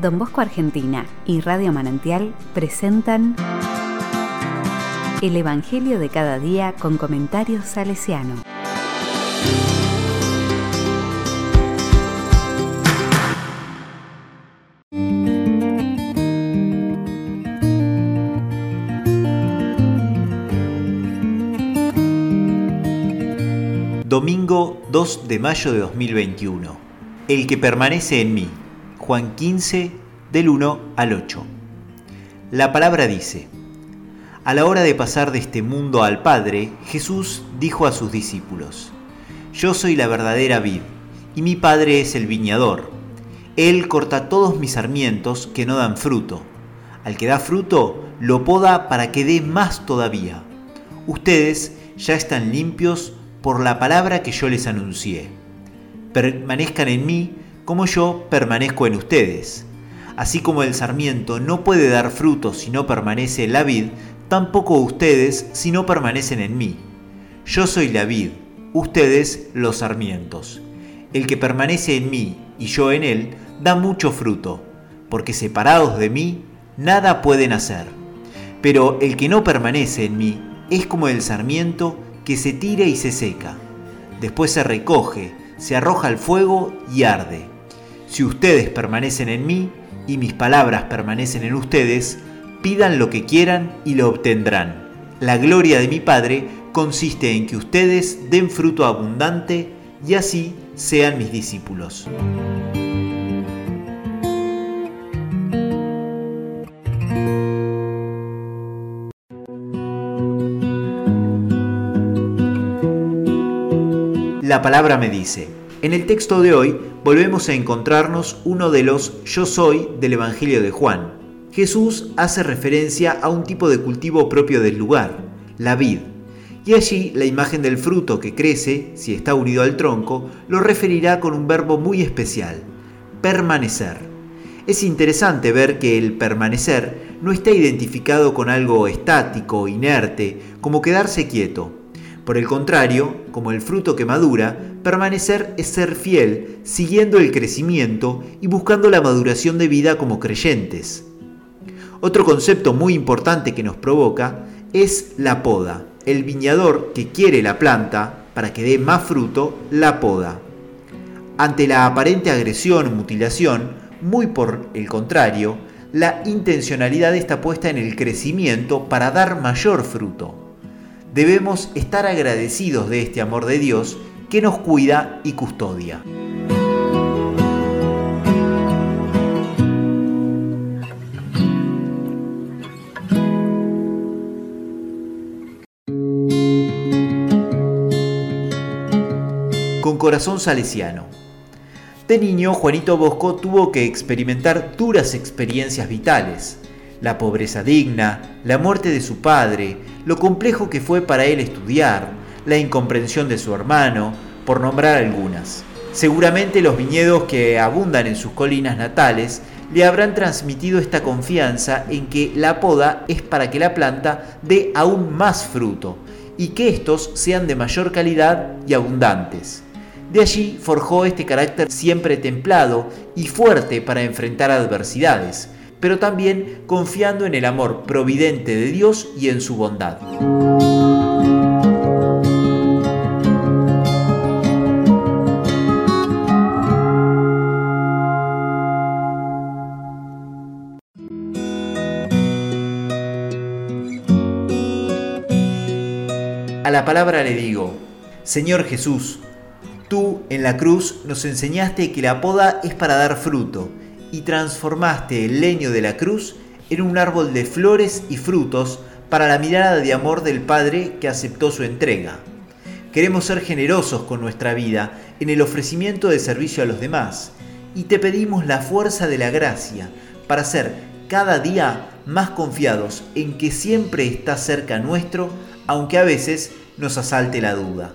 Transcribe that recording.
Don Bosco Argentina y Radio Manantial presentan El Evangelio de cada día con comentarios salesiano. Domingo 2 de mayo de 2021. El que permanece en mí. Juan 15 del 1 al 8. La palabra dice, a la hora de pasar de este mundo al Padre, Jesús dijo a sus discípulos, Yo soy la verdadera vid, y mi Padre es el viñador. Él corta todos mis sarmientos que no dan fruto. Al que da fruto, lo poda para que dé más todavía. Ustedes ya están limpios por la palabra que yo les anuncié. Permanezcan en mí como yo permanezco en ustedes. Así como el sarmiento no puede dar fruto si no permanece en la vid, tampoco ustedes si no permanecen en mí. Yo soy la vid, ustedes los sarmientos. El que permanece en mí y yo en él, da mucho fruto, porque separados de mí, nada pueden hacer. Pero el que no permanece en mí es como el sarmiento que se tira y se seca. Después se recoge, se arroja al fuego y arde. Si ustedes permanecen en mí y mis palabras permanecen en ustedes, pidan lo que quieran y lo obtendrán. La gloria de mi Padre consiste en que ustedes den fruto abundante y así sean mis discípulos. La palabra me dice. En el texto de hoy volvemos a encontrarnos uno de los yo soy del Evangelio de Juan. Jesús hace referencia a un tipo de cultivo propio del lugar, la vid, y allí la imagen del fruto que crece, si está unido al tronco, lo referirá con un verbo muy especial, permanecer. Es interesante ver que el permanecer no está identificado con algo estático, inerte, como quedarse quieto, por el contrario, como el fruto que madura, permanecer es ser fiel, siguiendo el crecimiento y buscando la maduración de vida como creyentes. Otro concepto muy importante que nos provoca es la poda. El viñador que quiere la planta para que dé más fruto, la poda. Ante la aparente agresión o mutilación, muy por el contrario, la intencionalidad está puesta en el crecimiento para dar mayor fruto debemos estar agradecidos de este amor de Dios que nos cuida y custodia. Con corazón salesiano. De niño, Juanito Bosco tuvo que experimentar duras experiencias vitales la pobreza digna, la muerte de su padre, lo complejo que fue para él estudiar, la incomprensión de su hermano, por nombrar algunas. Seguramente los viñedos que abundan en sus colinas natales le habrán transmitido esta confianza en que la poda es para que la planta dé aún más fruto y que estos sean de mayor calidad y abundantes. De allí forjó este carácter siempre templado y fuerte para enfrentar adversidades, pero también confiando en el amor providente de Dios y en su bondad. A la palabra le digo, Señor Jesús, tú en la cruz nos enseñaste que la poda es para dar fruto y transformaste el leño de la cruz en un árbol de flores y frutos para la mirada de amor del Padre que aceptó su entrega. Queremos ser generosos con nuestra vida en el ofrecimiento de servicio a los demás y te pedimos la fuerza de la gracia para ser cada día más confiados en que siempre está cerca nuestro, aunque a veces nos asalte la duda.